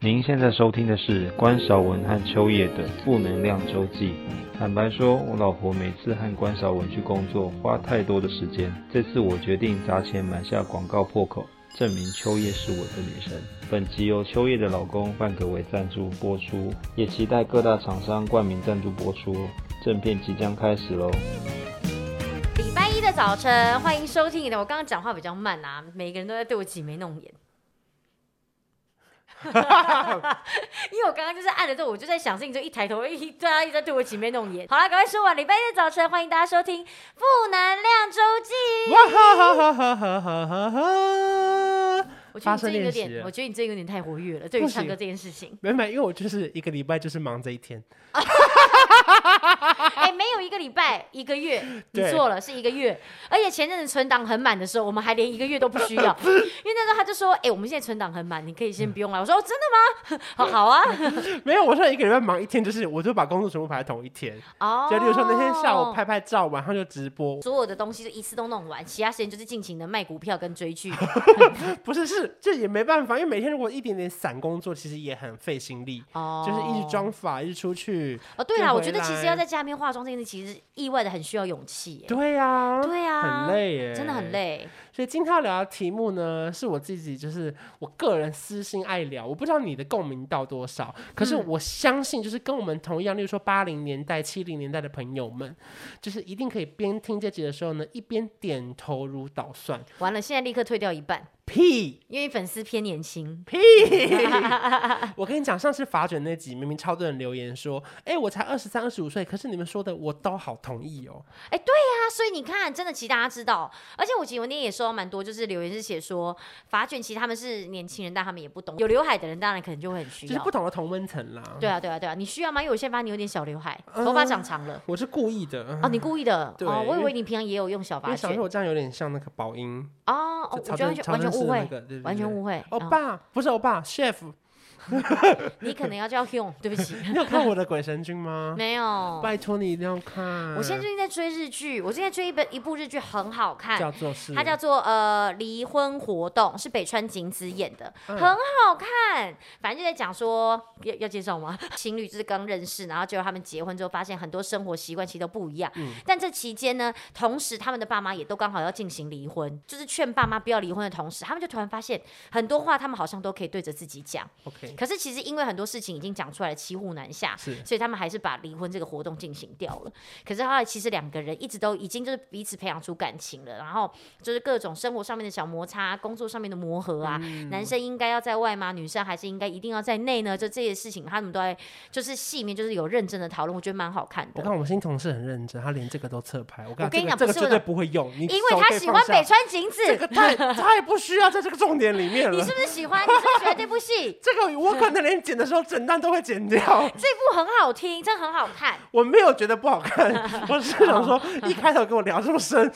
您现在收听的是关韶文和秋叶的负能量周记。坦白说，我老婆每次和关韶文去工作花太多的时间，这次我决定砸钱买下广告破口，证明秋叶是我的女神。本集由秋叶的老公范可为赞助播出，也期待各大厂商冠名赞助播出。正片即将开始喽！礼拜一的早晨，欢迎收听。我刚刚讲话比较慢啊，每个人都在对我挤眉弄眼。因为我刚刚就是按了之后，我就在想事情，就一抬头，一大家一直在对我挤眉弄眼。好了，赶快说完。礼拜一的早晨，欢迎大家收听《负能量周记》。哇哈哈哈哈哈哈！我觉得你最近有点，我觉得你最近有点太活跃了，对于唱歌这件事情。没没，因为我就是一个礼拜就是忙这一天。一个礼拜，一个月，你做了，是一个月。而且前阵子存档很满的时候，我们还连一个月都不需要，因为那时候他就说：“哎、欸，我们现在存档很满，你可以先不用来。”我说：“哦，真的吗？好好啊。”没有，我说一个礼拜忙一天，就是我就把工作全部排在同一天。哦。就例如说那天下午拍拍照，晚上就直播，所有的东西就一次都弄完，其他时间就是尽情的卖股票跟追剧。不是，是这也没办法，因为每天如果一点点散工作，其实也很费心力。哦。就是一直装法，一直出去。哦，对了，我觉得其实要在家里面化妆这件事，其实意外的很需要勇气。对呀，对呀，很累耶，真的很累。所以今天要聊的题目呢，是我自己就是我个人私心爱聊，我不知道你的共鸣到多少，可是我相信就是跟我们同样，例如说八零年代、七零年代的朋友们，就是一定可以边听这集的时候呢，一边点头如捣蒜。完了，现在立刻退掉一半。屁！因为粉丝偏年轻。屁！我跟你讲，上次法卷那集，明明超多人留言说，哎、欸，我才二十三、二十五岁，可是你们说的我都好同意哦。哎、欸，对呀、啊，所以你看，真的，其实大家知道，而且我其实我那天也收到蛮多，就是留言是写说，发卷其实他们是年轻人，但他们也不懂。有刘海的人当然可能就会很需要，就是不同的同温层啦。对啊，对啊，对啊，你需要吗？因为我现在发现你有点小刘海，头发长长了、呃。我是故意的。哦，你故意的。对。哦，我以为你平常也有用小发卷。小时候我这样有点像那个宝英。哦哦，我觉得完全误会，完全误会。欧巴，哦、不是欧巴，chef。你可能要叫 Hyun，对不起。你有看我的鬼神君吗？没有。拜托你一定要看。我现在最近在追日剧，我现在追一本一部日剧很好看，叫做是，它叫做呃离婚活动，是北川景子演的，嗯、很好看。反正就在讲说，要要介绍吗？情侣就是刚认识，然后结果他们结婚之后，发现很多生活习惯其实都不一样。嗯、但这期间呢，同时他们的爸妈也都刚好要进行离婚，就是劝爸妈不要离婚的同时，他们就突然发现很多话，他们好像都可以对着自己讲。OK。可是其实因为很多事情已经讲出来了，骑虎难下，是，所以他们还是把离婚这个活动进行掉了。可是后来其实两个人一直都已经就是彼此培养出感情了，然后就是各种生活上面的小摩擦，工作上面的磨合啊，嗯、男生应该要在外吗？女生还是应该一定要在内呢？就这些事情，他们都在就是戏里面就是有认真的讨论，我觉得蛮好看的。我看我们新同事很认真，他连这个都侧拍。我跟你讲，这个绝对不会用，因为他喜欢北川景子，这个太他也不需要在这个重点里面 了。你是不是喜欢？你是不是喜欢这部戏？这个我可能连剪的时候整段都会剪掉。这部很好听，真的很好看。我没有觉得不好看，我是想说一开头跟我聊这么深。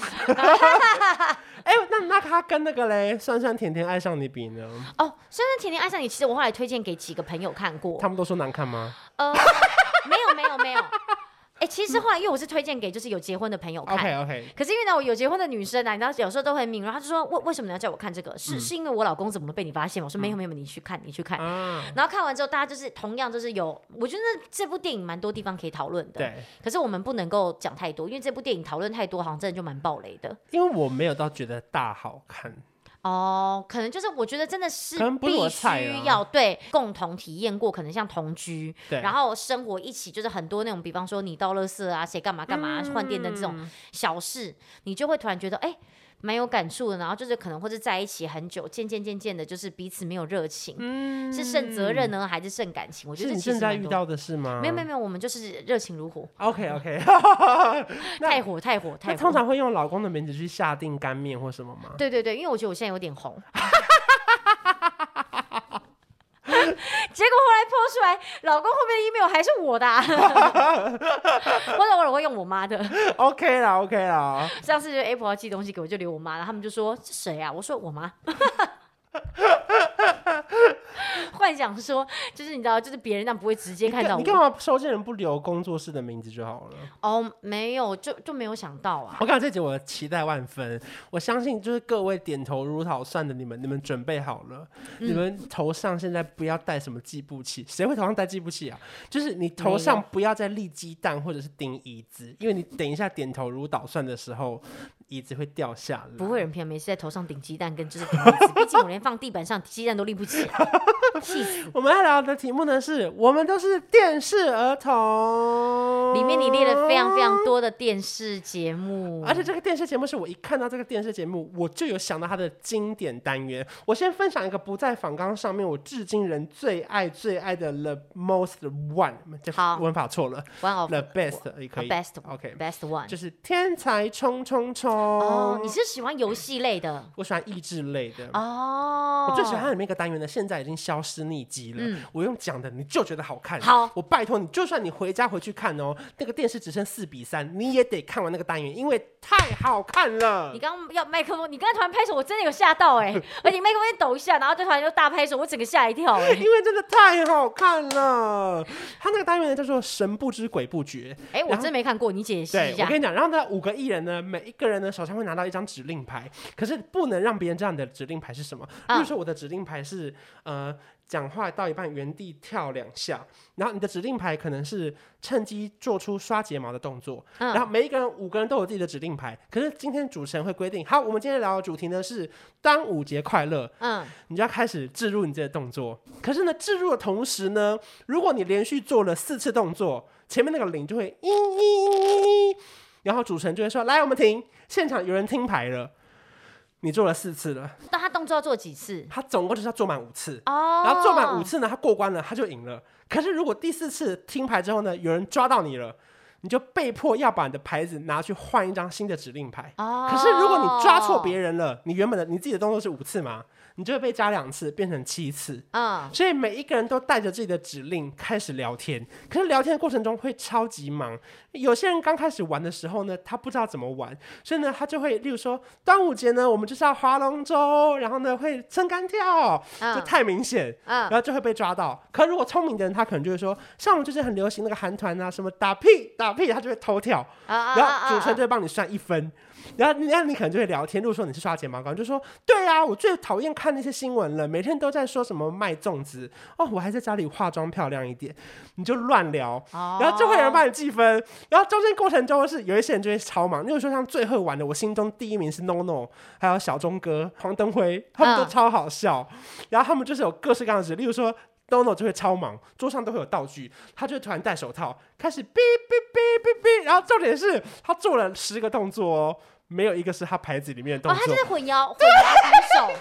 哎、欸，那那他跟那个嘞，酸酸甜甜爱上你比呢？哦，酸酸甜甜爱上你，其实我后来推荐给几个朋友看过，他们都说难看吗？呃，没有没有没有。没有哎、欸，其实后来因为我是推荐给就是有结婚的朋友看，OK OK。可是因为呢，我有结婚的女生啊，你知道有时候都很敏锐，她就说为为什么你要叫我看这个？是、嗯、是因为我老公怎么都被你发现？我说没有没有，你去看你去看。嗯、然后看完之后，大家就是同样就是有，我觉得这部电影蛮多地方可以讨论的。对。可是我们不能够讲太多，因为这部电影讨论太多，好像真的就蛮暴雷的。因为我没有到觉得大好看。哦，可能就是我觉得真的是必须要对共同体验过，可能像同居，然后生活一起，就是很多那种，比方说你倒垃圾啊，谁干嘛干嘛换电灯这种小事，你就会突然觉得哎。蛮有感触的，然后就是可能或是在一起很久，渐渐渐渐的，就是彼此没有热情，嗯，是胜责任呢，还是胜感情？我觉得是你现在遇到的是吗？没有没有没有，我们就是热情如火。OK OK，太火太火太火。通常会用老公的名字去下定干面或什么吗？对对对，因为我觉得我现在有点红。结果后来 po 出来，老公后面的 email 还是我的，啊，或 者我老公用我妈的。OK 啦，OK 啦。上次就 Apple 要寄东西给我，就留我妈了。他们就说是谁啊？我说我妈。幻想说，就是你知道，就是别人这样不会直接看到我。你干嘛收件人不留工作室的名字就好了？哦，没有，就就没有想到啊。我看这集我期待万分，我相信就是各位点头如捣蒜的你们，你们准备好了？嗯、你们头上现在不要带什么计步器，谁会头上带计步器啊？就是你头上不要再立鸡蛋或者是顶椅子，因为你等一下点头如捣蒜的时候。椅子会掉下来，不会有人平常没事在头上顶鸡蛋，跟就是顶椅子。毕竟我连放地板上鸡蛋都立不起来，气死！我们要聊的题目呢是，我们都是电视儿童，里面你列了非常非常多的电视节目，而且这个电视节目是我一看到这个电视节目，我就有想到它的经典单元。我先分享一个不在访纲上面，我至今人最爱最爱的 The Most One，好，文法错了，One of the best 也可以，Best，OK，Best One，就是天才冲冲冲。哦，你是喜欢游戏类的？我喜欢益智类的。哦，我最喜欢它里面一个单元呢，现在已经消失匿迹了。嗯，我用讲的，你就觉得好看。好，我拜托你，就算你回家回去看哦，那个电视只剩四比三，你也得看完那个单元，因为太好看了。你刚刚要麦克风，你刚才突然拍手，我真的有吓到哎！而且麦克风抖一下，然后就突然就大拍手，我整个吓一跳哎！因为真的太好看了。他那个单元呢叫做“神不知鬼不觉”。哎，我真没看过，你解释一下。我跟你讲，然后呢，五个艺人呢，每一个人呢。手上会拿到一张指令牌，可是不能让别人知道你的指令牌是什么。比如说我的指令牌是呃，讲话到一半原地跳两下，然后你的指令牌可能是趁机做出刷睫毛的动作。然后每一个人五个人都有自己的指令牌，可是今天主持人会规定，好，我们今天聊的主题呢是端午节快乐。嗯，你就要开始置入你这个动作。可是呢，置入的同时呢，如果你连续做了四次动作，前面那个铃就会嘤嘤嘤。然后主持人就会说：“来，我们停，现场有人听牌了。你做了四次了，但他动作要做几次？他总共就是要做满五次。哦，然后做满五次呢，他过关了，他就赢了。可是如果第四次听牌之后呢，有人抓到你了，你就被迫要把你的牌子拿去换一张新的指令牌。哦，可是如果你抓错别人了，你原本的你自己的动作是五次嘛？”你就会被加两次，变成七次。嗯，所以每一个人都带着自己的指令开始聊天。可是聊天的过程中会超级忙。有些人刚开始玩的时候呢，他不知道怎么玩，所以呢，他就会，例如说端午节呢，我们就是要划龙舟，然后呢会撑杆跳，就太明显，然后就会被抓到。可如果聪明的人，他可能就会说，像我们就是很流行那个韩团啊，什么打屁打屁，他就会偷跳，然后主持人就会帮你算一分。然后，然后你可能就会聊天。如果说你是刷睫毛膏，就说：“对啊，我最讨厌看那些新闻了，每天都在说什么卖粽子哦，我还在家里化妆漂亮一点。”你就乱聊，然后就会有人帮你计分。然后中间过程中是有一些人就会超忙。例如说像最会玩的，我心中第一名是 NONO，还有小钟哥、黄登辉，他们都超好笑。然后他们就是有各式各样的事，例如说 NONO 就会超忙，桌上都会有道具，他就会突然戴手套开始哔哔哔哔哔，然后重点是他做了十个动作哦。没有一个是他牌子里面的动作。哦，他就是混淆混手，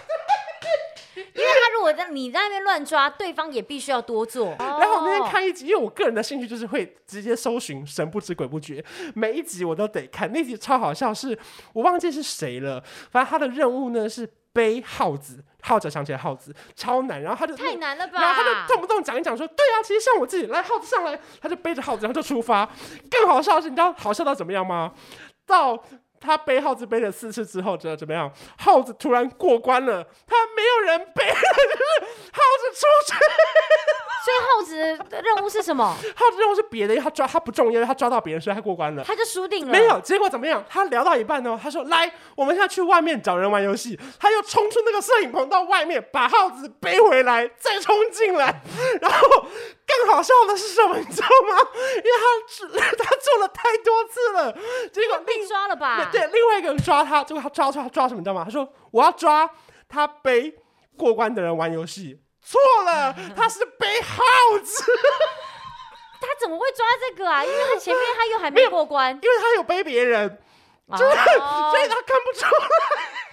因为他如果在你在那边乱抓，对方也必须要多做。然后我那天看一集，因为我个人的兴趣就是会直接搜寻神不知鬼不觉，每一集我都得看。那集超好笑是，是我忘记是谁了，反正他的任务呢是背耗子，耗子想起来耗子超难，然后他就太难了吧？然后他就动不动讲一讲说，对啊，其实像我自己来耗子上来，他就背着耗子然后就出发。更好笑的是，你知道好笑到怎么样吗？到。他背耗子背了四次之后，知道怎么样？耗子突然过关了，他没有人背了，就是耗子出去。所以耗子的任务是什么？耗子任务是别的，因为他抓他不重要，因为他抓到别人，所以他过关了。他就输定了。没有结果怎么样？他聊到一半呢，他说：“来，我们现在去外面找人玩游戏。”他又冲出那个摄影棚到外面，把耗子背回来，再冲进来。然后更好笑的是什么？你知道吗？因为他他做了太多次了，结果被抓了吧？对，另外一个人抓他，结果他抓抓他抓什么？你知道吗？他说：“我要抓他背过关的人玩游戏。”错了，他是背耗子。他怎么会抓这个啊？因为他前面他又还没过关，因为他有背别人，就是、哦、所以他看不出来。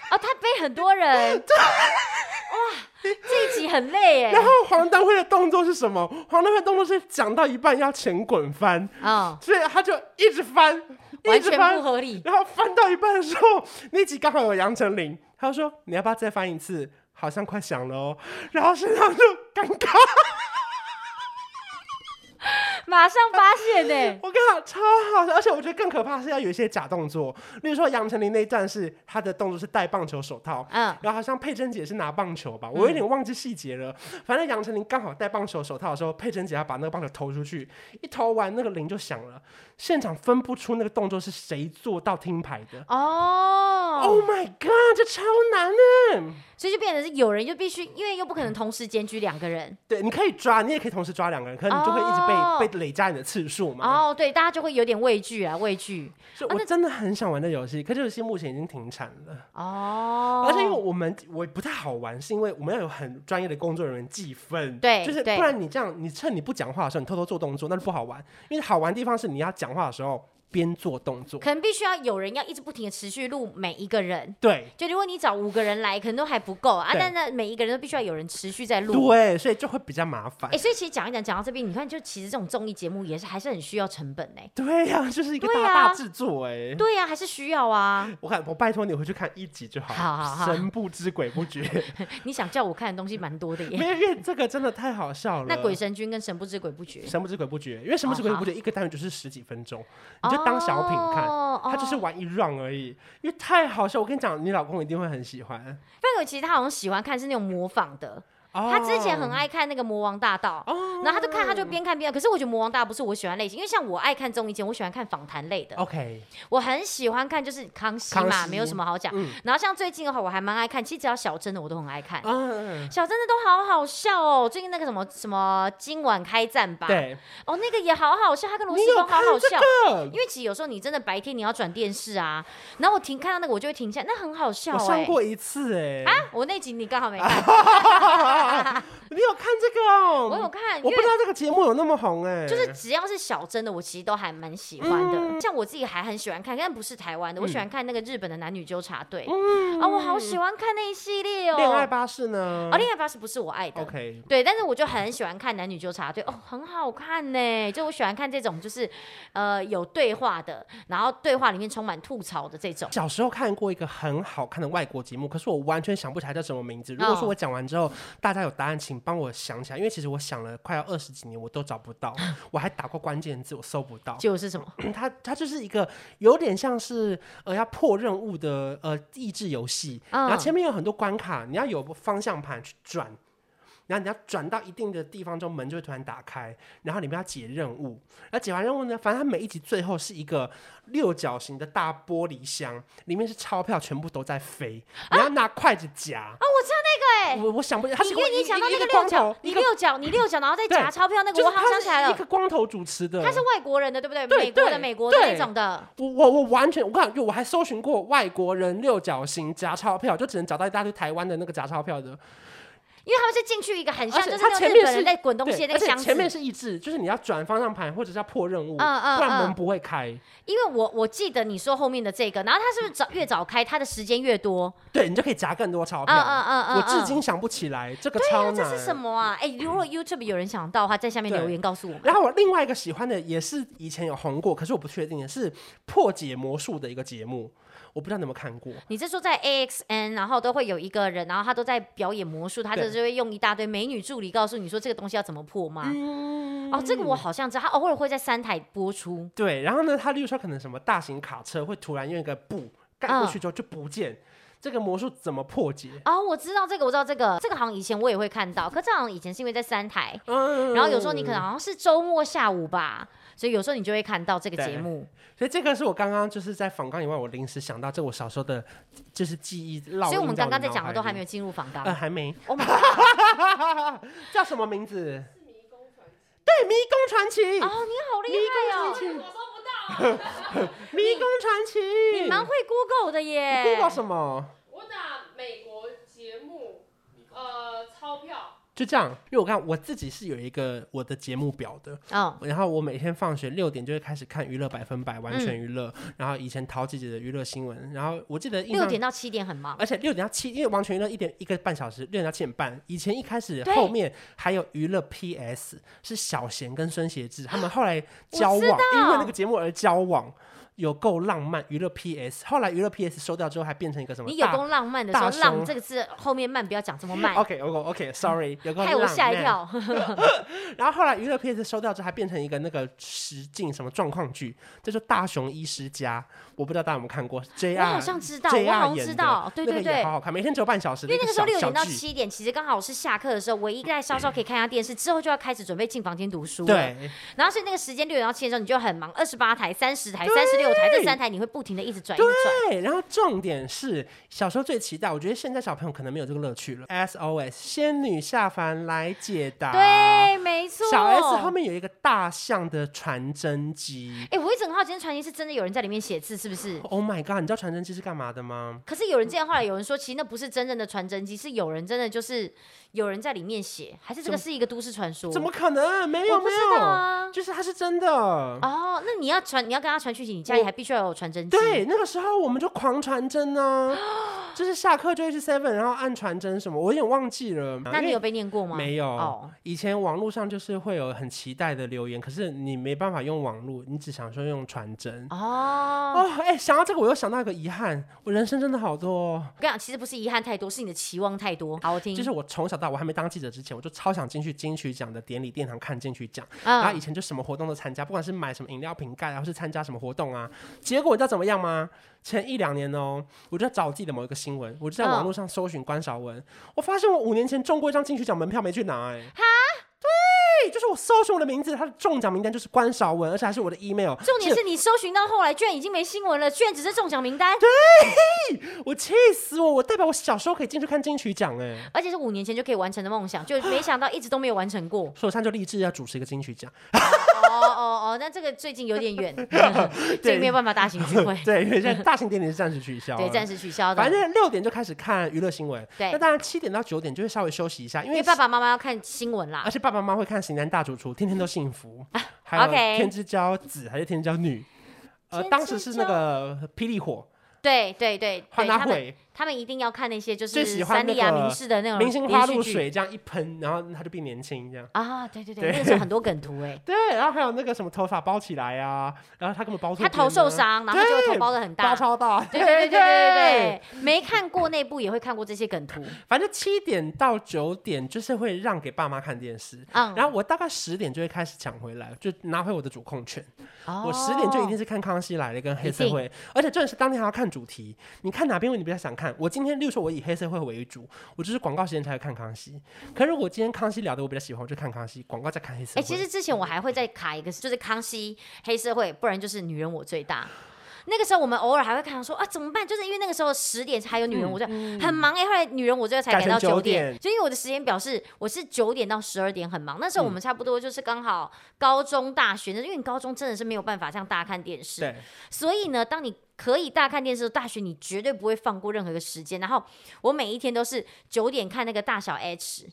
啊、哦，他背很多人。对哇，这一集很累哎。然后黄丹辉的动作是什么？黄丹辉的动作是讲到一半要前滚翻啊，哦、所以他就一直翻，一直翻，完全不合理。然后翻到一半的时候，那集刚好有杨丞琳，他就说：“你要不要再翻一次？”好像快响了哦，然后身上就尴尬。马上发现呢、欸，我跟你讲超好，而且我觉得更可怕是要有一些假动作，例如说杨丞琳那一段是她的动作是戴棒球手套，嗯，然后好像佩珍姐是拿棒球吧，我有点忘记细节了，嗯、反正杨丞琳刚好戴棒球手套的时候，佩珍姐要把那个棒球投出去，一投完那个铃就响了，现场分不出那个动作是谁做到听牌的。哦，Oh my god，这超难呢，所以就变成是有人就必须，因为又不可能同时检举两个人，对，你可以抓，你也可以同时抓两个人，可是你就会一直被、oh. 被累加你的次数嘛，哦，oh, 对，大家就会有点畏惧啊，畏惧。所以我真的很想玩的游戏，可是游戏目前已经停产了哦，oh. 而且因为我们我不太好玩，是因为我们要有很专业的工作人员计分，对，就是不然你这样，你趁你不讲话的时候，你偷偷做动作，那就不好玩。因为好玩的地方是你要讲话的时候。边做动作，可能必须要有人要一直不停的持续录每一个人。对，就如果你找五个人来，可能都还不够啊。但那每一个人都必须要有人持续在录。对，所以就会比较麻烦。哎，所以其实讲一讲，讲到这边，你看，就其实这种综艺节目也是还是很需要成本哎。对呀，就是一个大大制作哎。对呀，还是需要啊。我看，我拜托你回去看一集就好。好好好。神不知鬼不觉。你想叫我看的东西蛮多的耶。因为这个真的太好笑了。那鬼神君跟神不知鬼不觉。神不知鬼不觉，因为神不知鬼不觉一个单元就是十几分钟，你就当小品看。哦，他就是玩一 round 而已，因为太好笑。我跟你讲，你老公一定会很喜欢。范伟其实他好像喜欢看是那种模仿的。他之前很爱看那个《魔王大道》，然后他就看，他就边看边。可是我觉得《魔王大道》不是我喜欢类型，因为像我爱看综艺节目，我喜欢看访谈类的。OK，我很喜欢看就是康熙嘛，没有什么好讲。然后像最近的话，我还蛮爱看，其实只要小真的我都很爱看。小真的都好好笑哦。最近那个什么什么今晚开战吧，对，哦那个也好好笑，他跟罗时丰好好笑。因为其实有时候你真的白天你要转电视啊，然后我停看到那个我就会停下，那很好笑。我上过一次哎。啊，我那集你刚好没看。你有看这个哦？我有看，我不知道这个节目有那么红哎。就是只要是小真的，我其实都还蛮喜欢的。像我自己还很喜欢看，但不是台湾的，我喜欢看那个日本的男女纠察队。嗯啊，我好喜欢看那一系列哦。恋爱巴士呢？哦，恋爱巴士不是我爱的。OK。对，但是我就很喜欢看男女纠察队，哦，很好看呢。就我喜欢看这种，就是呃有对话的，然后对话里面充满吐槽的这种。小时候看过一个很好看的外国节目，可是我完全想不起来叫什么名字。如果说我讲完之后大家有答案，请帮我想起来。因为其实我想了快要二十几年，我都找不到。我还打过关键字，我搜不到。结果是什么？它它就是一个有点像是呃要破任务的呃益智游戏，然后前面有很多关卡，你要有方向盘去转。然后你要转到一定的地方之后，门就会突然打开，然后里面要解任务。然后解完任务呢，反正它每一集最后是一个六角形的大玻璃箱，里面是钞票，全部都在飞。你要拿筷子夹。啊，我知道我我想不起来。因为你想到那个六角，你六角，你六角，然后再夹钞票那个，我好像想起来了。一个光头主持的，他是外国人的，对不对？美国的美国的那种的。我我我完全，我看，就我还搜寻过外国人六角形夹钞票，就只能找到一大堆台湾的那个夹钞票的。因为他们是进去一个很像，就是他前面是在滚东西的那个箱子，前面是益智，就是你要转方向盘或者是要破任务，嗯嗯，不然门不会开。因为我我记得你说后面的这个，然后他是不是早越早开，他的时间越多？对，你就可以夹更多钞票。嗯嗯嗯，我至今想不起来这个超难。这是什么啊？哎，如果 YouTube 有人想到的话，在下面留言告诉我们。然后我另外一个喜欢的也是以前有红过，可是我不确定的是破解魔术的一个节目。我不知道你有没有看过？你是说在 AXN，然后都会有一个人，然后他都在表演魔术，他就是会用一大堆美女助理告诉你说这个东西要怎么破吗？嗯、哦，这个我好像知道，他偶尔会在三台播出。对，然后呢，他例如说可能什么大型卡车会突然用一个布盖过去之后就不见，嗯、这个魔术怎么破解？哦，我知道这个，我知道这个，这个好像以前我也会看到，可这好像以前是因为在三台，嗯、然后有时候你可能好像是周末下午吧。所以有时候你就会看到这个节目。所以这个是我刚刚就是在访纲以外，我临时想到，这我小时候的，就是记忆。所以我们刚刚在讲的都还没有进入访纲。呃，还没。Oh my god！叫什么名字？是迷宫传奇。对，迷宫传奇。哦，你好厉害哦！我搜不到。迷宫传奇。你蛮会 Google 的耶。Google 什么？我打美国节目，呃，钞票。就这样，因为我看我自己是有一个我的节目表的，oh. 然后我每天放学六点就会开始看娱乐百分百，完全娱乐，嗯、然后以前陶姐姐的娱乐新闻，然后我记得六点到七点很忙，而且六点到七，因为完全娱乐一点一个半小时，六点到七点半，以前一开始后面还有娱乐 PS 是小贤跟孙协志他们后来交往，因为那个节目而交往。有够浪漫，娱乐 PS。后来娱乐 PS 收掉之后，还变成一个什么？你有够浪漫的时候，浪这个字后面慢，不要讲这么慢。OK，OK，OK，Sorry，有够。害我吓一跳。然后后来娱乐 PS 收掉之后，还变成一个那个实境什么状况剧，叫做《大雄医师家》。我不知道大家有没有看过？JR，我好像知道，我好像知道，对对对，好好看，每天只有半小时。因为那个时候六点到七点，其实刚好是下课的时候，唯一在稍稍可以看一下电视，之后就要开始准备进房间读书。对。然后所以那个时间六点到七点的时候，你就很忙，二十八台、三十台、三十六台，这三台你会。不停的一直转，一转。对，然后重点是小时候最期待，我觉得现在小朋友可能没有这个乐趣了。SOS 仙女下凡来解答，对，没错。小 S 后面有一个大象的传真机。哎，我一直很好奇，传真机是真的有人在里面写字，是不是？Oh my god！你知道传真机是干嘛的吗？可是有人这样，后来有人说，其实那不是真正的传真机，是有人真的就是有人在里面写，还是这个是一个都市传说？怎么可能？没有，没有啊，就是它是真的。哦，那你要传，你要跟他传讯息，你家里还必须要有传真机。对，那个时候我们就狂传真呢，就是下课就会去 Seven，然后按传真什么，我有点忘记了。那你有被念过吗？没有。哦，以前网络上就是会有很期待的留言，可是你没办法用网络，你只想说用传真。哦哦，哎，想到这个，我又想到一个遗憾，我人生真的好多。我跟你讲，其实不是遗憾太多，是你的期望太多。好，我听。就是我从小到我还没当记者之前，我就超想进去金曲奖的典礼殿堂看金曲奖，然后以前就什么活动都参加，不管是买什么饮料瓶盖，然后是参加什么活动啊，结果你知道怎么样吗？前一两年哦，我就在找我自己的某一个新闻，我就在网络上搜寻关韶文，我发现我五年前中过一张金曲奖门票没去拿，哎，就是我搜寻我的名字，他的中奖名单就是关少文，而且还是我的 email。重点是你搜寻到后来，居然已经没新闻了，居然只是中奖名单，对，我气死我，我代表我小时候可以进去看金曲奖，哎，而且是五年前就可以完成的梦想，就没想到一直都没有完成过，所以我现在就立志要主持一个金曲奖。哦哦哦，那这个最近有点远，这个没有办法大型聚会。对，因为现在大型典礼是暂时取消。对，暂时取消的。反正六点就开始看娱乐新闻。对。那当然七点到九点就会稍微休息一下，因为爸爸妈妈要看新闻啦。而且爸爸妈妈会看《型男大主厨》，天天都幸福。还有《天之骄子》还是《天之骄女》？呃，当时是那个《霹雳火》。对对对。换他会。他们一定要看那些就是三立啊、民视的那种明星花露水这样一喷，然后他就变年轻这样。啊，对对对，那时候很多梗图哎，对，然后还有那个什么头发包起来啊，然后他根本包他头受伤，然后就头包的很大，包超大，对对对对对，没看过那部也会看过这些梗图。反正七点到九点就是会让给爸妈看电视，然后我大概十点就会开始抢回来，就拿回我的主控权。我十点就一定是看《康熙来了》跟黑社会，而且重点是当天还要看主题，你看哪边你比较想看？我今天，例如说我。以黑社会为主，我就是广告时间才会看康熙。可是我今天康熙聊的我比较喜欢，我就看康熙，广告再看黑社会。哎、欸，其实之前我还会再卡一个，就是康熙、黑社会，不然就是女人我最大。那个时候我们偶尔还会看到说啊，怎么办？就是因为那个时候十点还有女人我最大，嗯嗯、很忙哎、欸。后来女人我最大才改到九点，就因为我的时间表是我是九点到十二点很忙。那时候我们差不多就是刚好高中大学，因为你高中真的是没有办法像大家看电视，所以呢，当你可以大看电视，大学你绝对不会放过任何一个时间。然后我每一天都是九点看那个大小 H。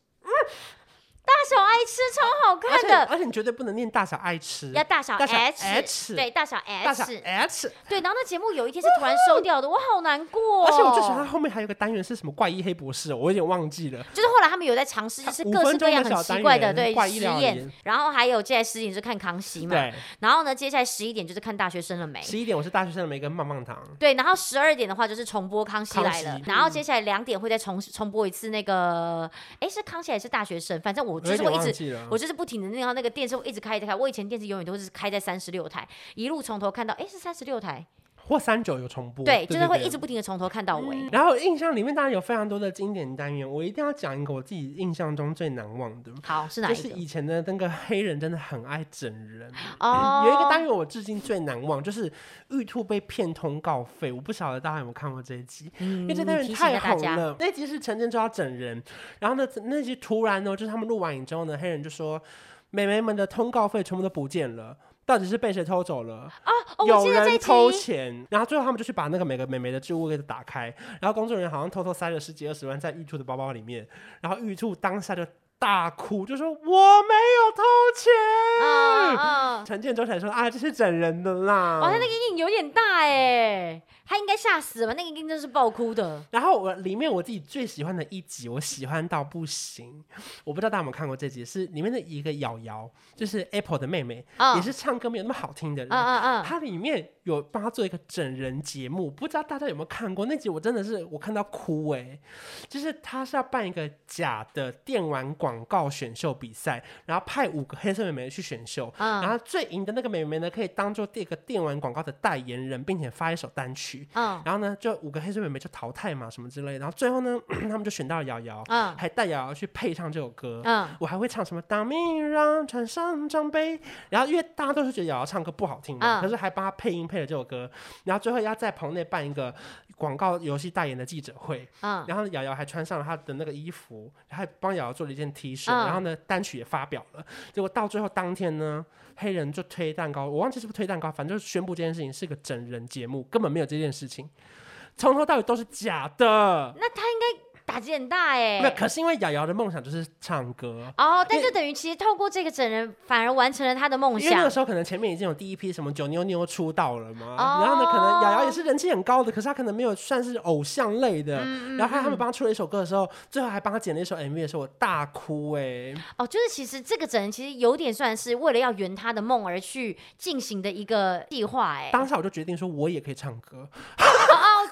大小爱吃超好看的，而且你绝对不能念大小爱吃，要大小 H，对，大小 H，大小 H，对。然后那节目有一天是突然收掉的，我好难过。而且我最喜欢后面还有个单元是什么怪医黑博士，我有点忘记了。就是后来他们有在尝试，就是各式各样很奇怪的对实验。然后还有接下来十点是看康熙嘛，对。然后呢，接下来十一点就是看大学生了没？十一点我是大学生了没跟棒棒糖。对，然后十二点的话就是重播康熙来了，然后接下来两点会再重重播一次那个，哎，是康熙还是大学生？反正我就是会一直。我就是不停的那样那个电视，我一直开一直开。我以前电视永远都是开在三十六台，一路从头看到，哎，是三十六台。或三九有重播，对，就是会一直不停的从头看到尾。然后印象里面当然有非常多的经典单元，我一定要讲一个我自己印象中最难忘的。好，是哪一个？就是以前的那个黑人真的很爱整人。哦。有一个单元我至今最难忘，就是玉兔被骗通告费。我不晓得大家有没有看过这一集，因为这单元太红了。那一集是陈真就要整人，然后呢，那集突然呢，就是他们录完影之后呢，黑人就说，美眉们的通告费全部都不见了。到底是被谁偷走了？啊，哦有人偷钱，然后最后他们就去把那个每个美眉的置物给打开，然后工作人员好像偷偷塞了十几二十万在玉兔的包包里面，然后玉兔当下就大哭，就说我没有偷钱。啊陈建州才说啊，这是整人的啦。哇，他那个阴影有点大哎，他应该吓死了吧？那个一定真是爆哭的。然后我里面我自己最喜欢的一集，我喜欢到不行。我不知道大家有没有看过这集，是里面的一个瑶瑶，就是 Apple 的妹妹，哦、也是唱歌没有那么好听的人。嗯嗯嗯，她里面有帮她做一个整人节目，不知道大家有没有看过那集？我真的是我看到哭哎，就是她是要办一个假的电玩广告选秀比赛，然后派五个黑色妹妹去选秀，嗯、然后最赢的那个妹妹呢，可以当做这个电玩广告的代言人，并且发一首单曲。嗯，然后呢，就五个黑色妹妹就淘汰嘛，什么之类的。然后最后呢，他们就选到了瑶瑶，嗯，还带瑶瑶去配唱这首歌。嗯，我还会唱什么？当明让穿上装备。然后因为大家都是觉得瑶瑶唱歌不好听嘛，嗯、可是还帮她配音配了这首歌。然后最后要在棚内办一个广告游戏代言的记者会。嗯，然后瑶瑶还穿上了她的那个衣服，还帮瑶瑶做了一件 T 恤。嗯、然后呢，单曲也发表了。结果到最后当天呢，黑人就推蛋糕，我忘记是不是推蛋糕，反正就宣布这件事情是个整人节目，根本没有这件事情，从头到尾都是假的。那他应该。打击很大哎、欸，没有，可是因为瑶瑶的梦想就是唱歌哦，但就等于其实透过这个整人，反而完成了他的梦想。因为那个时候可能前面已经有第一批什么九妞妞出道了嘛，哦、然后呢，可能瑶瑶也是人气很高的，可是他可能没有算是偶像类的。嗯、然后他们帮他出了一首歌的时候，最后还帮他剪了一首 MV 的时候，我大哭哎、欸。哦，就是其实这个整人其实有点算是为了要圆他的梦而去进行的一个计划哎。当时我就决定说，我也可以唱歌。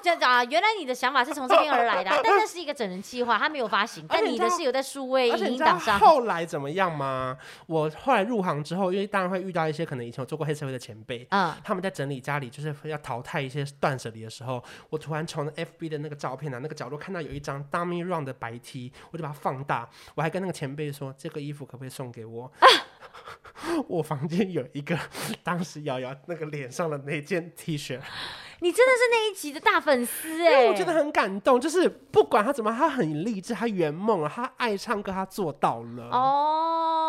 这样啊，原来你的想法是从这边而来的，啊，但那是一个整人计划，它没有发行，但你的是有在数位影音档上。后来怎么样吗？我后来入行之后，因为当然会遇到一些可能以前有做过黑社会的前辈，嗯，他们在整理家里，就是要淘汰一些断舍离的时候，我突然从 FB 的那个照片啊，那个角落看到有一张 Dummy Run 的白 T，我就把它放大，我还跟那个前辈说，这个衣服可不可以送给我？啊、我房间有一个当时瑶瑶那个脸上的那件 T 恤。你真的是那一集的大粉丝哎、欸！我觉得很感动，就是不管他怎么，他很励志，他圆梦了，他爱唱歌，他做到了。哦，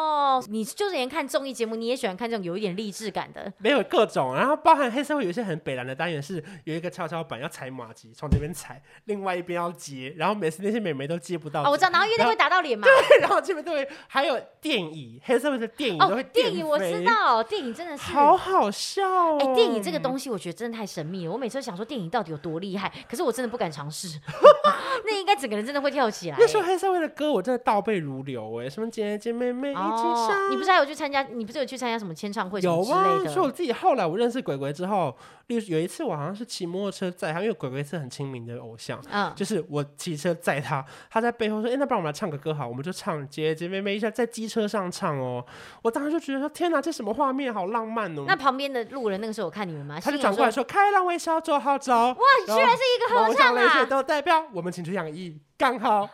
你就是连看综艺节目，你也喜欢看这种有一点励志感的？没有各种，然后包含黑社会有一些很北蓝的单元，是有一个跷跷板要踩马吉，从这边踩，另外一边要接，然后每次那些美眉都接不到。哦，我知道，然后因为会打到脸嘛。对，然后这边都会还有电影，黑社会的电影都会电。电椅我知道，电影真的是好好笑哦。哎，电影这个东西我觉得真的太神秘了，我每次都想说电影到底有多厉害，可是我真的不敢尝试。那应该整个人真的会跳起来。那时候黑社会的歌我真的倒背如流哎，什么姐姐妹妹一起唱。你不是还有去参加？你不是有去参加什么签唱会什么之类的？所以我自己后来我认识鬼鬼之后，例如有一次我好像是骑摩托车载他，因为鬼鬼是很亲民的偶像，嗯，就是我骑车载他，他在背后说：“哎，那不然我们来唱个歌好？”我们就唱姐姐妹妹一下，在机车上唱哦。我当时就觉得说：“天哪，这什么画面，好浪漫哦！”那旁边的路人那个时候我看你们吗？他就转过来说：“开朗微笑做号召。”哇，你居然是一个合唱啊！都代表我们青春洋溢。刚好，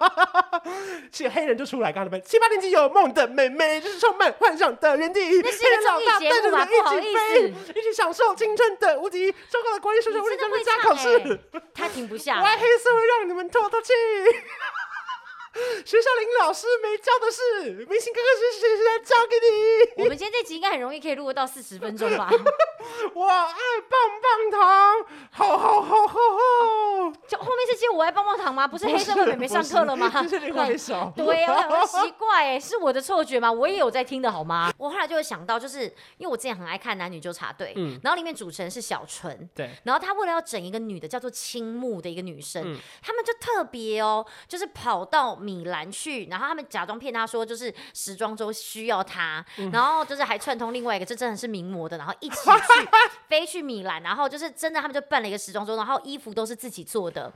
其实黑人就出来，刚才七八年级有梦的妹妹，就是充满幻想的原地。那是一个综艺节目吗？不好意思，一起享受青春的无敌。收过的国际数学物理专家考试，他停不下。歪黑色会让你们透透气。学校林老师没教的事，明星哥哥是谁来教给你？我们今天这集应该很容易可以录到四十分钟吧？我爱棒棒糖，好好好好好。就后面是接我爱棒棒糖吗？不是黑社会妹妹上课了吗？这 是另外一首。对呀、啊，很奇怪哎，是我的错觉吗？我也有在听的好吗？我后来就会想到，就是因为我之前很爱看《男女纠察队》，嗯，然后里面主持人是小纯，对，然后他为了要整一个女的叫做青木的一个女生，嗯、他们就特别哦，就是跑到。米兰去，然后他们假装骗他说，就是时装周需要他，嗯、然后就是还串通另外一个，这真的是名模的，然后一起 去飞去米兰，然后就是真的他们就办了一个时装周，然后衣服都是自己做的，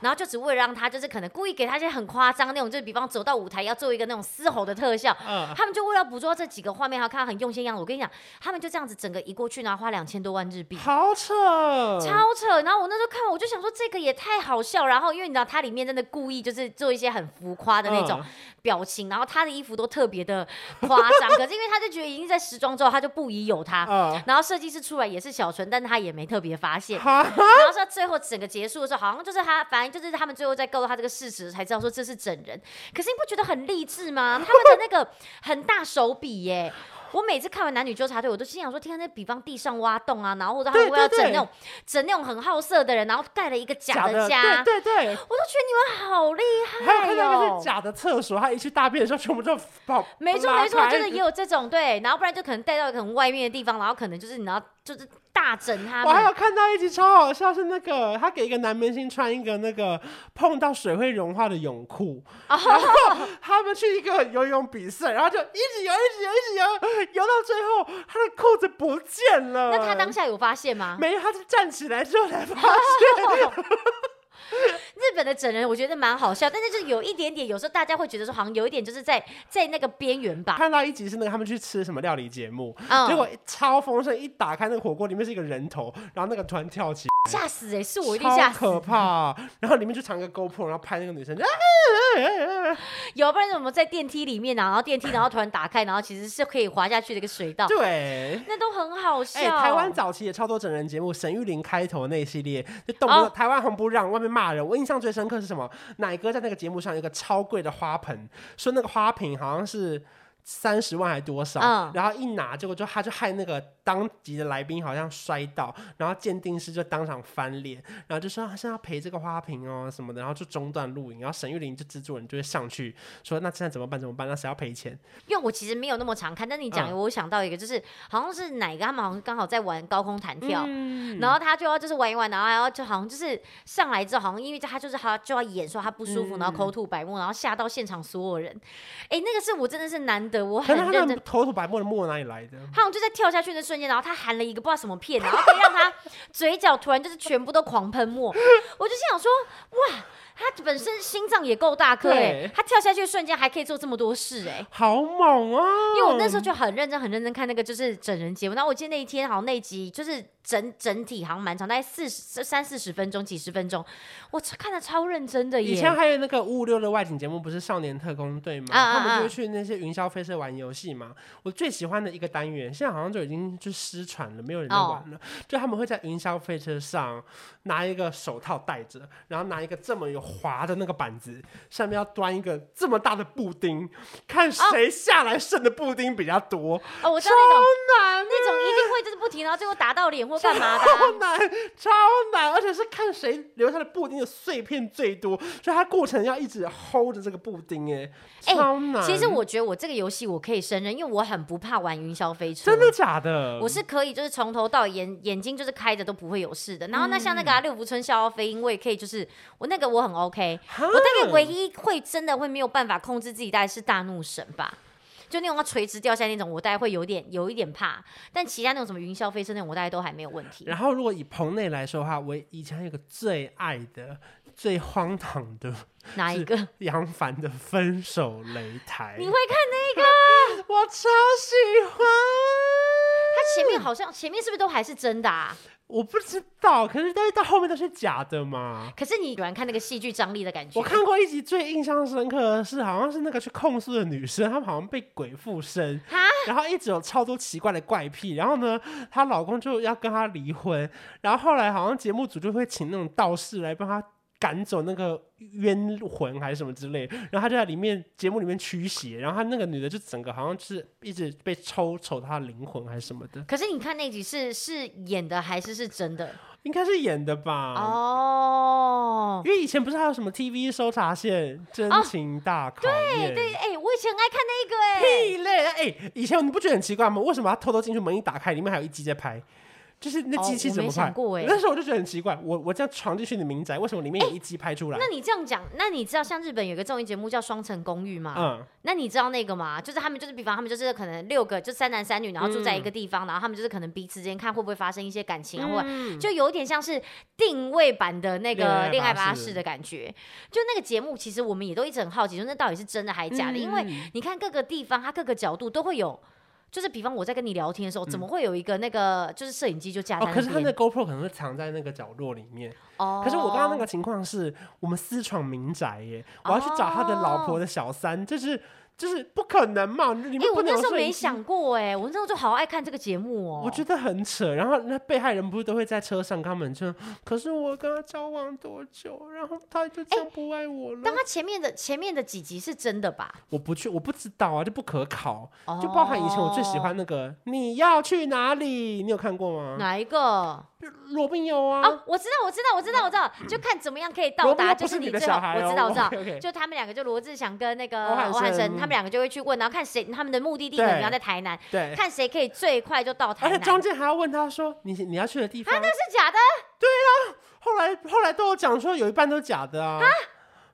然后就只为了让他就是可能故意给他一些很夸张那种，就是比方走到舞台要做一个那种嘶吼的特效，嗯、他们就为了捕捉这几个画面，还要看他很用心样子。我跟你讲，他们就这样子整个移过去，然后花两千多万日币，好扯，超扯。然后我那时候看完，我就想说这个也太好笑，然后因为你知道它里面真的故意就是做一些很。浮夸的那种表情，然后他的衣服都特别的夸张，可是因为他就觉得已经在时装周，他就不疑有他。然后设计师出来也是小纯，但他也没特别发现。然后说最后整个结束的时候，好像就是他，反正就是他们最后在告诉他这个事实，才知道说这是整人。可是你不觉得很励志吗？他们的那个很大手笔耶。我每次看完男女纠察队，我都心想说：天啊，那比方地上挖洞啊，然后或者他们会要整那种整那种很好色的人，然后盖了一个假的家，对对对，我都觉得你们好厉害。还有看到那个假的厕所，他一去大便的时候全部就爆。没错没错，就是也有这种对，然后不然就可能带到可能外面的地方，然后可能就是你要就是。大整他，我还有看到一集超好笑，是那个他给一个男明星穿一个那个碰到水会融化的泳裤，然后他们去一个游泳比赛，然后就一直游，一直游，一直游，游到最后他的裤子不见了。那他当下有发现吗？没有，他是站起来之后才发现。日本的整人我觉得蛮好笑，但是就是有一点点，有时候大家会觉得说好像有一点就是在在那个边缘吧。看到一集是那个他们去吃什么料理节目，嗯、结果超丰盛，一打开那个火锅里面是一个人头，然后那个突然跳起，吓死哎、欸，是我一定吓死，可怕。然后里面就藏个 GoPro，然后拍那个女生，有不然怎么在电梯里面啊？然后电梯然后突然打开，然后其实是可以滑下去的一个水道，对，那都很好笑。欸、台湾早期也超多整人节目，沈玉琳开头那一系列，就动不动、哦、台湾红不让，外面骂人，我印象最深刻是什么？奶哥在那个节目上有一个超贵的花盆，说那个花瓶好像是。三十万还多少？嗯、然后一拿，结果就他就害那个当级的来宾好像摔倒，然后鉴定师就当场翻脸，然后就说他现在要赔这个花瓶哦什么的，然后就中断录影，然后沈玉琳就制作人就会上去说那现在怎么办？怎么办？那谁要赔钱？因为我其实没有那么常看，但你讲、嗯、我想到一个，就是好像是哪个他们好像刚好在玩高空弹跳，嗯、然后他就要就是玩一玩，然后然后就好像就是上来之后，好像因为他就是他就要演说他不舒服，嗯、然后口吐白沫，然后吓到现场所有人。哎，那个是我真的是难得。我很认真，头吐白沫的沫哪里来的？他好像就在跳下去的瞬间，然后他含了一个不知道什么片，然后可以让他 嘴角突然就是全部都狂喷沫。我就心想说，哇，他本身心脏也够大颗哎、欸，他跳下去瞬间还可以做这么多事哎、欸，好猛啊！因为我那时候就很认真、很认真看那个就是整人节目，然后我记得那一天好像那集就是。整整体好像蛮长，大概四十三四十分钟，几十分钟，我看的超认真的耶。以前还有那个五五六的外景节目，不是少年特工队吗？啊啊啊他们就去那些云霄飞车玩游戏嘛。我最喜欢的一个单元，现在好像就已经就失传了，没有人在玩了。哦、就他们会在云霄飞车上拿一个手套戴着，然后拿一个这么有滑的那个板子，上面要端一个这么大的布丁，看谁下来剩的布丁比较多。哦，我知道那种超难，那种一定会就是不停，然后最后打到脸或。干嘛的？超难，超难，而且是看谁留下的布丁的碎片最多，所以他过程要一直 hold 着这个布丁，哎，超难。其实我觉得我这个游戏我可以胜任，因为我很不怕玩云霄飞车。真的假的？我是可以，就是从头到眼眼睛就是开着都不会有事的。然后那像那个、啊、六福村笑傲飞鹰，我也可以，就是我那个我很 OK。我大概唯一会真的会没有办法控制自己，大概是大怒神吧。就那种要垂直掉下来那种，我大概会有点有一点怕。但其他那种什么云霄飞车那种，我大概都还没有问题。然后如果以棚内来说的话，我以前有个最爱的、最荒唐的 哪一个？杨凡的分手擂台。你会看那个？我超喜欢。他前面好像前面是不是都还是真的啊？我不知道，可是但是到后面都是假的嘛。可是你喜欢看那个戏剧张力的感觉。我看过一集最印象深刻的是，好像是那个去控诉的女生，她们好像被鬼附身，然后一直有超多奇怪的怪癖，然后呢，她老公就要跟她离婚，然后后来好像节目组就会请那种道士来帮她。赶走那个冤魂还是什么之类，然后他就在里面节目里面驱邪，然后他那个女的就整个好像是一直被抽抽她的灵魂还是什么的。可是你看那集是是演的还是是真的？应该是演的吧。哦，因为以前不是还有什么 TV 搜查线真情大考验？哦、对对，哎、欸，我以前很爱看那个哎、欸。屁嘞，哎、欸，以前你不觉得很奇怪吗？为什么他偷偷进去门一打开，里面还有一集在拍？就是那机器怎么拍？哦欸、那时候我就觉得很奇怪，我我这样闯进去的民宅，为什么里面有一机拍出来？欸、那你这样讲，那你知道像日本有个综艺节目叫《双层公寓》吗？嗯，那你知道那个吗？就是他们就是比方他们就是可能六个就三男三女，然后住在一个地方，嗯、然后他们就是可能彼此之间看会不会发生一些感情啊，或、嗯、就有点像是定位版的那个恋爱巴士的感觉。就那个节目，其实我们也都一直很好奇，说那到底是真的还是假的？嗯、因为你看各个地方，它各个角度都会有。就是比方我在跟你聊天的时候，怎么会有一个那个就是摄影机就架在？哦，可是他那 GoPro 可能会藏在那个角落里面。哦。可是我刚刚那个情况是我们私闯民宅耶，我要去找他的老婆的小三，就是就是不可能嘛！你们、欸、我那时候没想过哎、欸，我那时候就好爱看这个节目哦、喔。我觉得很扯。然后那被害人不是都会在车上跟他们说，可是我跟他交往多久，然后他就这样不爱我了。但、欸、他前面的前面的几集是真的吧？我不去，我不知道啊，就不可考。哦、就包含以前我最喜欢那个你要去哪里，你有看过吗？哪一个？罗宾有啊。哦，我知道，我知道，我知道，我知道。就看怎么样可以到达，就是你最好。我知道，我知道。Okay, okay. 就他们两个，就罗志祥跟那个欧汉声，他们两个就会去问，然后看谁他们的目的地可能要在台南，对，看谁可以最快就到台南。而且中间还要问他说：“你你要去的地方？”啊，那是假的。对啊，后来后来都有讲说有一半都是假的啊。啊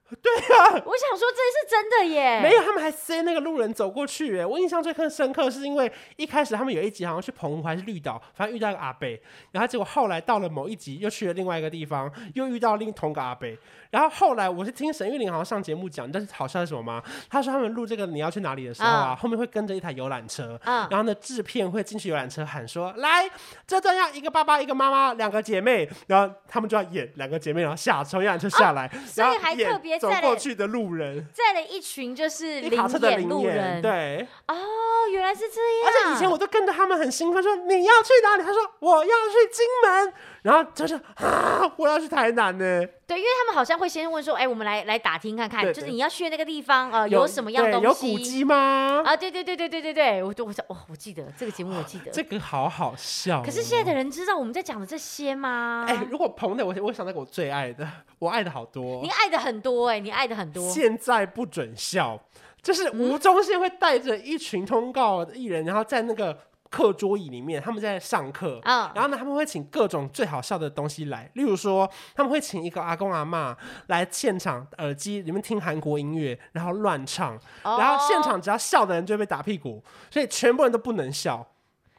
对啊，我想说这是真的耶。没有，他们还塞那个路人走过去耶。我印象最深刻是因为一开始他们有一集好像去澎湖还是绿岛，反正遇到一个阿伯，然后结果后来到了某一集又去了另外一个地方，又遇到另同个阿伯。然后后来我是听沈玉玲好像上节目讲，但是好笑是什么吗？他说他们录这个你要去哪里的时候啊，uh, 后面会跟着一台游览车，uh, 然后呢制片会进去游览车喊说：“来，这段要一个爸爸一个妈妈两个姐妹。”然后他们就要演两个姐妹，然后下从游览车下来，uh, 所以还特别走过去的路人，载了一群就是一卡车的路人，对，哦，oh, 原来是这样。而且以前我都跟着他们很兴奋说：“你要去哪里？”他说：“我要去金门。”然后就是啊，我要去台南呢。对，因为他们好像会先问说，哎，我们来来打听看看，就是你要去的那个地方，呃，有，什么样东西？有古迹吗？啊，对对对对对对对，我我想，哇我记得这个节目，我记得。这个好好笑。可是现在的人知道我们在讲的这些吗？哎，如果彭的，我我想那个我最爱的，我爱的好多。你爱的很多哎，你爱的很多。现在不准笑，就是吴宗宪会带着一群通告艺人，然后在那个。课桌椅里面，他们在上课，oh. 然后呢，他们会请各种最好笑的东西来，例如说，他们会请一个阿公阿嬷来现场耳机里面听韩国音乐，然后乱唱，oh. 然后现场只要笑的人就会被打屁股，所以全部人都不能笑。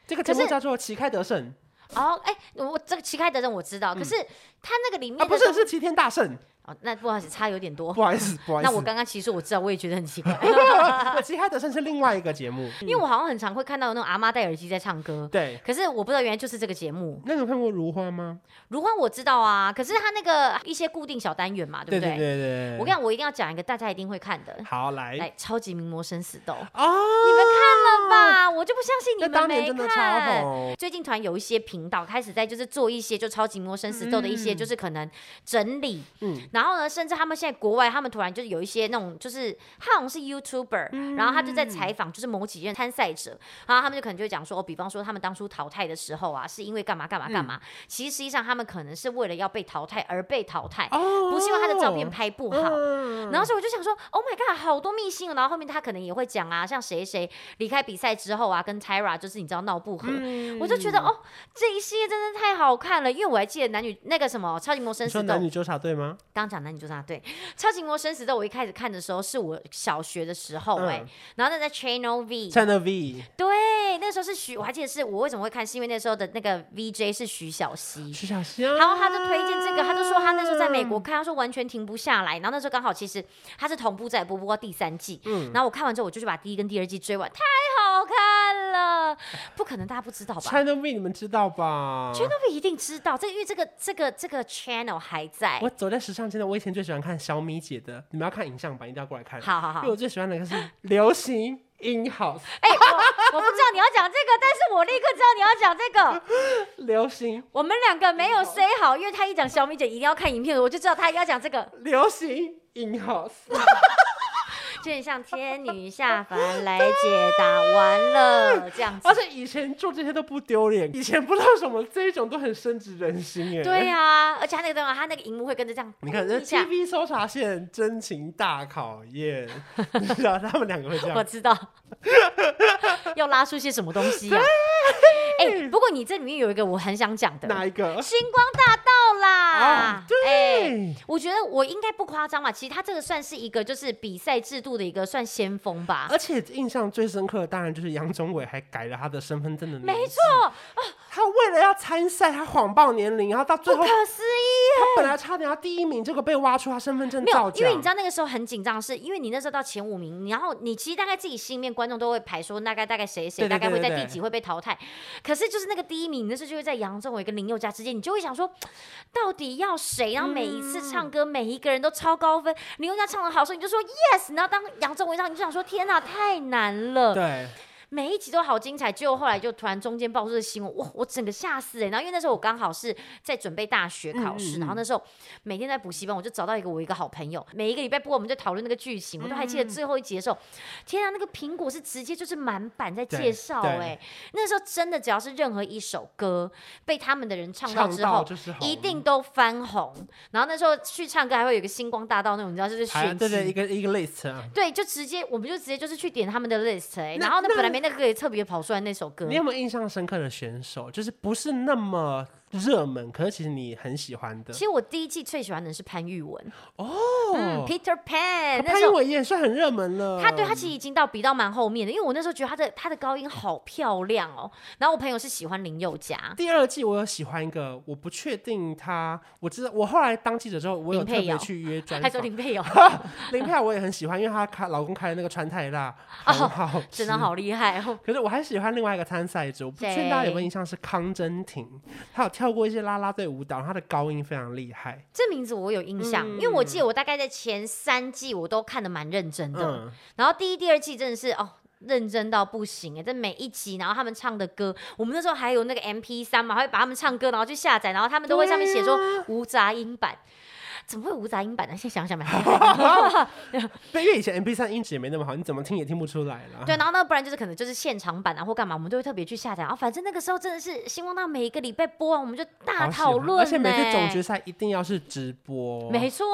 这个节目叫做《旗开得胜》。哦，哎，我这个《旗开得胜》我知道，嗯、可是他那个里面啊，不是是《齐天大圣》。哦，那不好意思，差有点多。不好意思，不好意思。那我刚刚其实我知道，我也觉得很奇怪。其他的算是另外一个节目，因为我好像很常会看到那种阿妈戴耳机在唱歌。对。可是我不知道原来就是这个节目。那你有看过如花吗？如花我知道啊，可是他那个一些固定小单元嘛，对不对？对对对。我跟你讲，我一定要讲一个大家一定会看的。好，来来，超级名模生死斗。哦。你们看了吧？我就不相信你们没看。超最近团有一些频道开始在就是做一些就超级名模生死斗的一些就是可能整理。嗯。然后呢，甚至他们。现在国外他们突然就是有一些那种，就是他好像是 YouTuber，、嗯、然后他就在采访，就是某几任参赛者，然后他们就可能就会讲说，哦，比方说他们当初淘汰的时候啊，是因为干嘛干嘛干嘛。嗯、其实实际上他们可能是为了要被淘汰而被淘汰，哦、不是因为他的照片拍不好。嗯、然后所以我就想说，Oh my god，好多秘辛哦。然后后面他可能也会讲啊，像谁谁离开比赛之后啊，跟 Tyra 就是你知道闹不和，嗯、我就觉得哦，这一系列真的太好看了。因为我还记得男女那个什么超级模生死斗，男女纠察队吗？刚讲男女纠察队。超级魔生死斗，我一开始看的时候是我小学的时候哎、欸，嗯、然后那在 Channel V，Channel V，对，那时候是徐，我还记得是我为什么会看，是因为那时候的那个 VJ 是徐小溪，徐小溪、啊，然后他就推荐这个，他就说他那时候在美国看，他说完全停不下来，然后那时候刚好其实他是同步在播播到第三季，嗯，然后我看完之后我就去把第一跟第二季追完，太好看了，不可能大家不知道吧？Channel V 你们知道吧？Channel V 一定知道，这因为这个这个这个 channel 还在。我走在时尚圈，我以前最喜欢看小米姐的，你们要看影像版，一定要过来看。好好好，因为我最喜欢的是流行 in house。哎、欸，我我不知道你要讲这个，但是我立刻知道你要讲这个 流行。我们两个没有 say 好，因为他一讲小米姐一定要看影片，我就知道他要讲这个流行 in house。就像天女下凡来解答完了这样子，而且以前做这些都不丢脸，以前不知道什么这一种都很深植人心哎。对啊，而且他那个地方，他那个荧幕会跟着这样。你看，这 TV 搜查线真情大考验，你知道他们两个会这样。我知道，要拉出些什么东西啊？哎，不过你这里面有一个我很想讲的，哪一个？星光大道啦。对，我觉得我应该不夸张吧。其实他这个算是一个就是比赛制度的一个算先锋吧，而且印象最深刻的当然就是杨宗纬还改了他的身份证的。没错，他为了要参赛，他谎报年龄，然后到最后不可思议他本来差点要第一名，结果被挖出他身份证造假。没有，因为你知道那个时候很紧张，是因为你那时候到前五名，然后你其实大概自己心里面观众都会排说大概大概谁谁大概会在第几会被淘汰。可是就是那个第一名，你那时候就会在杨宗纬跟林宥嘉之间，你就会想说到底要谁？然后每一次唱歌，每一个人都超高分，林宥嘉唱的好，时候你就说 yes。然后当杨宗纬唱，你就想说天哪，太难了。对。每一集都好精彩，结果后来就突然中间爆出的新闻，哇！我整个吓死哎、欸！然后因为那时候我刚好是在准备大学考试，嗯嗯嗯，然后那时候每天在补习班，我就找到一个我一个好朋友，每一个礼拜播我们就讨论那个剧情，我都还记得最后一集的时候，嗯、天啊，那个苹果是直接就是满版在介绍哎、欸，那时候真的只要是任何一首歌被他们的人唱到之后，一定都翻红。然后那时候去唱歌还会有一个星光大道那种，你知道就是选对对一个一个 list 啊，对，就直接我们就直接就是去点他们的 list 哎、欸，然后那本来那个也特别跑出来那首歌，你有没有印象深刻的选手？就是不是那么。热门，可是其实你很喜欢的。其实我第一季最喜欢的是潘玉文哦、嗯、，Peter Pan。潘玉文也算很热门了。他对他其实已经到比到蛮后面的，因为我那时候觉得他的他的高音好漂亮哦。然后我朋友是喜欢林宥嘉。第二季我有喜欢一个，我不确定他，我知道我后来当记者之后，我有特别去约专访。还说林佩瑶，林佩瑶我也很喜欢，因为她开老公开的那个川太辣很好、哦，真的好厉害哦。可是我还喜欢另外一个参赛者，我不确定大家有没有印象是康真婷，他有跳过一些啦啦队。舞蹈，他的高音非常厉害。这名字我有印象，嗯，因为我记得我大概在前三季我都看得蛮认真的，嗯，然后第一、第二季真的是哦，认真到不行哎！这每一集，然后他们唱的歌，我们那时候还有那个 M P 三嘛，会把他们唱歌然后去下载，然后他们都会上面写说无杂音版。怎么会无杂音版呢？先想想吧。对，因为以前 MP3 音质也没那么好，你怎么听也听不出来了。对，然后呢，不然就是可能就是现场版啊，或干嘛，我们都会特别去下载。然后反正那个时候真的是星光大每一个礼拜播完，我们就大讨论。而且每次总决赛一定要是直播，没错。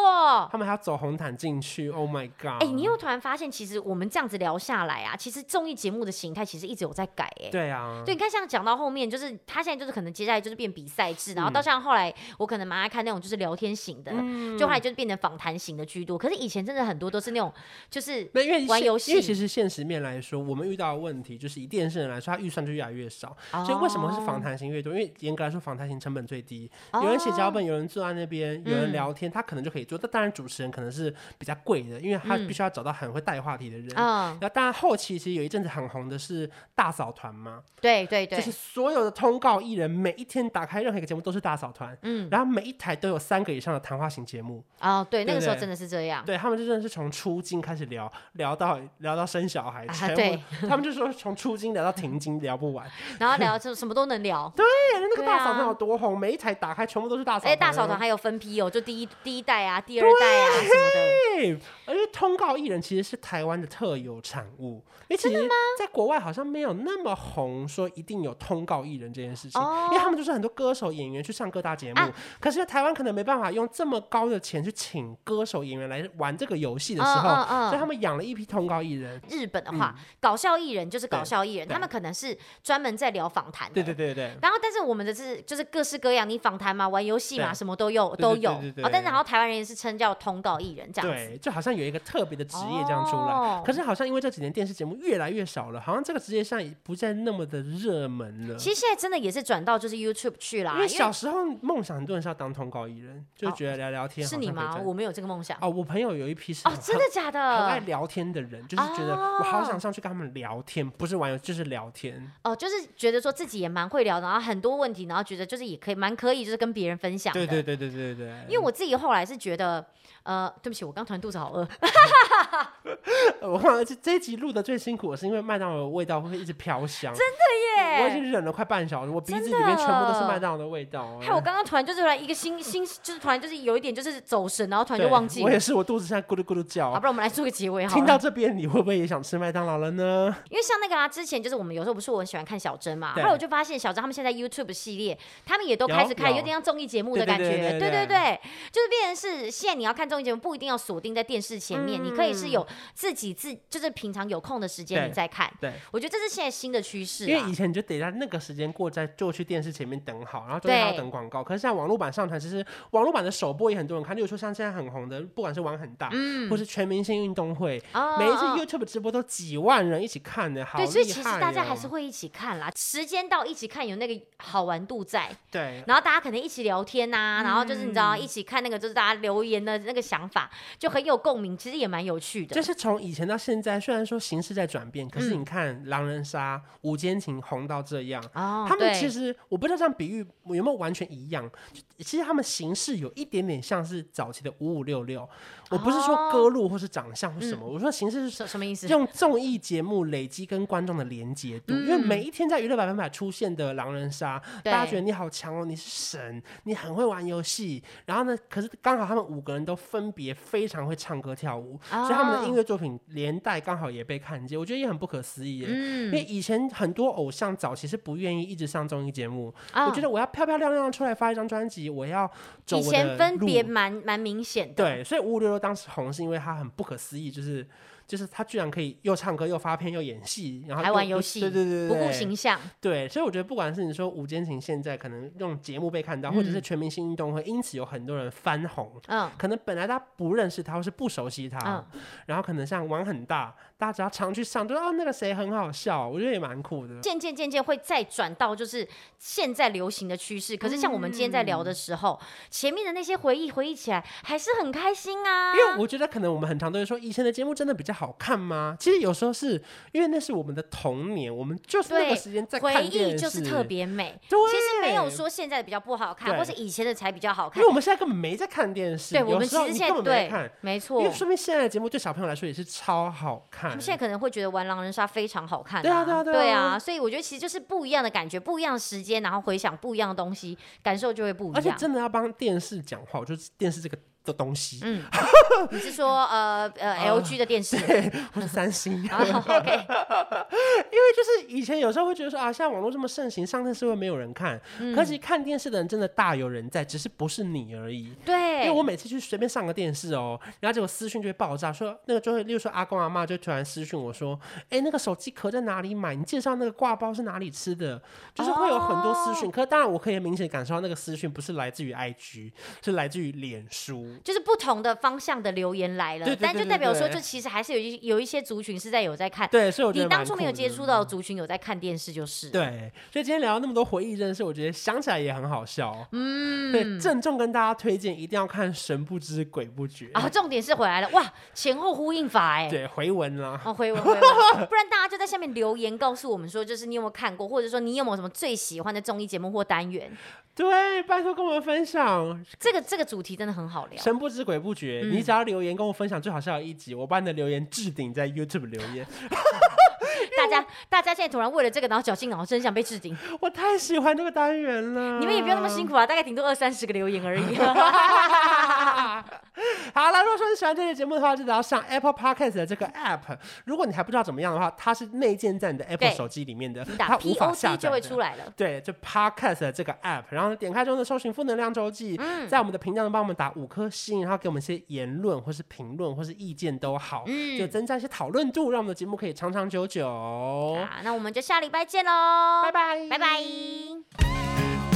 他们还要走红毯进去。Oh my god！哎、欸，你又突然发现，其实我们这样子聊下来啊，其实综艺节目的形态其实一直有在改。哎，对啊。对，你看像讲到后面，就是他现在就是可能接下来就是变比赛制，然后到像后来我可能蛮爱看那种就是聊天型的，嗯、就后来就是变成。访谈型的居多，可是以前真的很多都是那种，就是玩游戏。因为其实现实面来说，我们遇到的问题就是以电视人来说，他预算就越来越少。哦、所以为什么是访谈型越多？因为严格来说，访谈型成本最低。哦、有人写脚本，有人坐在那边，有人聊天，嗯、他可能就可以做。但当然，主持人可能是比较贵的，因为他必须要找到很会带话题的人。嗯、然后当然后期其实有一阵子很红的是大嫂团嘛。对对对，就是所有的通告艺人每一天打开任何一个节目都是大嫂团。嗯，然后每一台都有三个以上的谈话型节目。哦，对，那个时候真的是。这样，对他们就真的是从出经开始聊，聊到聊到生小孩，啊、对，他们就说从出经聊到停经聊不完，然后聊就什么都能聊。对，那个大嫂团有多红，啊，每一台打开全部都是大嫂。哎，大嫂团还有分批哦，就第一第一代啊，第二代啊什么的。而且通告艺人其实是台湾的特有产物，因为其实在国外好像没有那么红，说一定有通告艺人这件事情，哦，因为他们就是很多歌手演员去上各大节目，啊，可是台湾可能没办法用这么高的钱去请歌手演员。来玩这个游戏的时候，嗯嗯嗯、所以他们养了一批通告艺人。日本的话，嗯、搞笑艺人就是搞笑艺人，他们可能是专门在聊访谈。对对对对。然后，但是我们的是就是各式各样，你访谈嘛，玩游戏嘛，什么都有都有。哦，但是然后台湾人也是称叫通告艺人这样子。对，就好像有一个特别的职业这样出来。哦、可是好像因为这几年电视节目越来越少了，好像这个职业上也不再那么的热门了。其实现在真的也是转到就是 YouTube 去了。因为小时候梦想很多人是要当通告艺人，就觉得聊聊天。是你吗？我没有这个梦想。哦，我朋友有一批是。哦，真的假的？很爱聊天的人，就是觉得我好想上去跟他们聊天，哦、不是玩游戏，就是聊天。哦，就是觉得说自己也蛮会聊的，然后很多问题，然后觉得就是也可以蛮可以，就是跟别人分享。对对对对对对。因为我自己后来是觉得。呃，对不起，我刚突然肚子好饿。我忘了这这一集录的最辛苦的是因为麦当劳的味道会一直飘香。真的耶！我已经忍了快半小时，我鼻子里面全部都是麦当劳的味道。还有我刚刚突然就是来一个新新，就是突然就是有一点就是走神，然后突然就忘记。我也是，我肚子现在咕噜咕噜叫。好，不然我们来做个结尾好。听到这边，你会不会也想吃麦当劳了呢？因为像那个啊，之前就是我们有时候不是我很喜欢看小珍嘛，后来我就发现小珍他们现在 YouTube 系列，他们也都开始看，有，有点像综艺节目的感觉。对对对，就是变成是现在你要看综艺节目不一定要。锁定在电视前面，嗯，你可以是是有自己自就是平常有空的时间你在看。对，我觉得这是现在新的趋势。因为以前你就得在那个时间过，在就去电视前面等好，然后中间要等广告。可是现在网络版上传，其实网络版的首播也很多人看。例如说像现在很红的，不管是玩很大，嗯，或是全明星运动会，哦，每一次 YouTube 直播都几万人一起看的，好。对，所以其实大家还是会一起看啦。时间到一起看，有那个好玩度在。对，然后大家可能一起聊天呐、然后就是你知道一起看那个，就是大家留言的那个想法，就很有共鸣，其实也蛮有趣的。就是从以前到现在，虽然说形式在转变，可是你看狼人杀、午间情红到这样，哦、他们其实我不知道这样比喻有没有完全一样，其实他们形式有一点点像是早期的五五六六。我不是说歌路或是长相或什么，哦、我说形式是什么意思？用综艺节目累积跟观众的连接度，嗯、因为每一天在娱乐百分百出现的狼人杀，大家觉得你好强哦，你是神，你很会玩游戏。然后呢，可是刚好他们五个人都分别非常会唱歌跳舞，哦、所以他们的音乐作品连带刚好也被看见。我觉得也很不可思议耶，嗯、因为以前很多偶像早期是不愿意一直上综艺节目，哦、我觉得我要漂漂亮亮出来发一张专辑，我要走我的。以前分别蛮蛮明显的，对，所以五五六六当时红是因为他很不可思议，就是。就是他居然可以又唱歌又发片又演戏，然后还玩游戏，对对对对，不顾形象。对，所以我觉得不管是你说午间情现在可能用节目被看到，嗯、或者是全明星运动会，因此有很多人翻红。嗯，可能本来他不认识他或是不熟悉他，嗯、然后可能像玩很大，大家只要常去上，就哦那个谁很好笑，我觉得也蛮酷的。渐渐渐渐会再转到就是现在流行的趋势。可是像我们今天在聊的时候，嗯、前面的那些回忆回忆起来还是很开心啊。因为我觉得可能我们很常都会说，以前的节目真的比较好看吗？其实有时候是因为那是我们的童年，我们就是那个时间在回忆就是特别美。对，其实没有说现在的比较不好看，或是以前的才比较好看。因为我们现在根本没在看电视，对，我们其实现在对，没错。因为说明现在的节目对小朋友来说也是超好看。他们现在可能会觉得玩狼人杀非常好看，对啊，对啊，对啊。所以我觉得其实就是不一样的感觉，不一样的时间，然后回想不一样的东西，感受就会不一样。而且真的要帮电视讲话，就是电视这个。的东西，嗯，你是说呃呃 LG 的电视，对，或者三星，OK，因为就是以前有时候会觉得说啊，现在网络这么盛行，上电视会没有人看，可是看电视的人真的大有人在，只是不是你而已。对，因为我每次去随便上个电视哦，然后结果私讯就会爆炸，说那个就会，例如说阿公阿妈就突然私讯我说，哎，那个手机壳在哪里买？你介绍那个挂包是哪里吃的？就是会有很多私讯，可是当然我可以明显感受到那个私讯不是来自于 IG，是来自于脸书。就是不同的方向的留言来了，对对对对对，但就代表说，就其实还是有一有一些族群是在有在看。对，所以我觉得你当初没有接触到族群有在看电视，就是。对，所以今天聊了那么多回忆，真的是我觉得想起来也很好笑。嗯，对，郑重跟大家推荐一定要看《神不知鬼不觉》啊，重点是回来了哇，前后呼应法哎，对，回文啦哦，回文回文，不然大家就在下面留言告诉我们说，就是你有没有看过，或者说你有没有什么最喜欢的综艺节目或单元？对，拜托跟我们分享。这个这个主题真的很好聊，神不知鬼不觉。嗯、你只要留言跟我分享，最好是有一集，我把你的留言置顶在 YouTube 留言。大家大家现在突然为了这个，然后绞尽脑汁想被置顶。我太喜欢这个单元了。你们也不用那么辛苦啊，大概顶多二三十个留言而已。好了，如果说你喜欢这期节目的话，就只要上 Apple Podcast 的这个 App。如果你还不知道怎么样的话，它是内建在你的 Apple 手机里面的，它无法下载就会出来了。对，就 Podcast 的这个 App，然后点开之后呢搜寻负能量周记，嗯、在我们的频道中帮我们打五颗星，然后给我们一些言论或是评论或是意见都好，嗯、就增加一些讨论度，让我们的节目可以长长久久。好。那我们就下礼拜见喽拜拜。拜拜。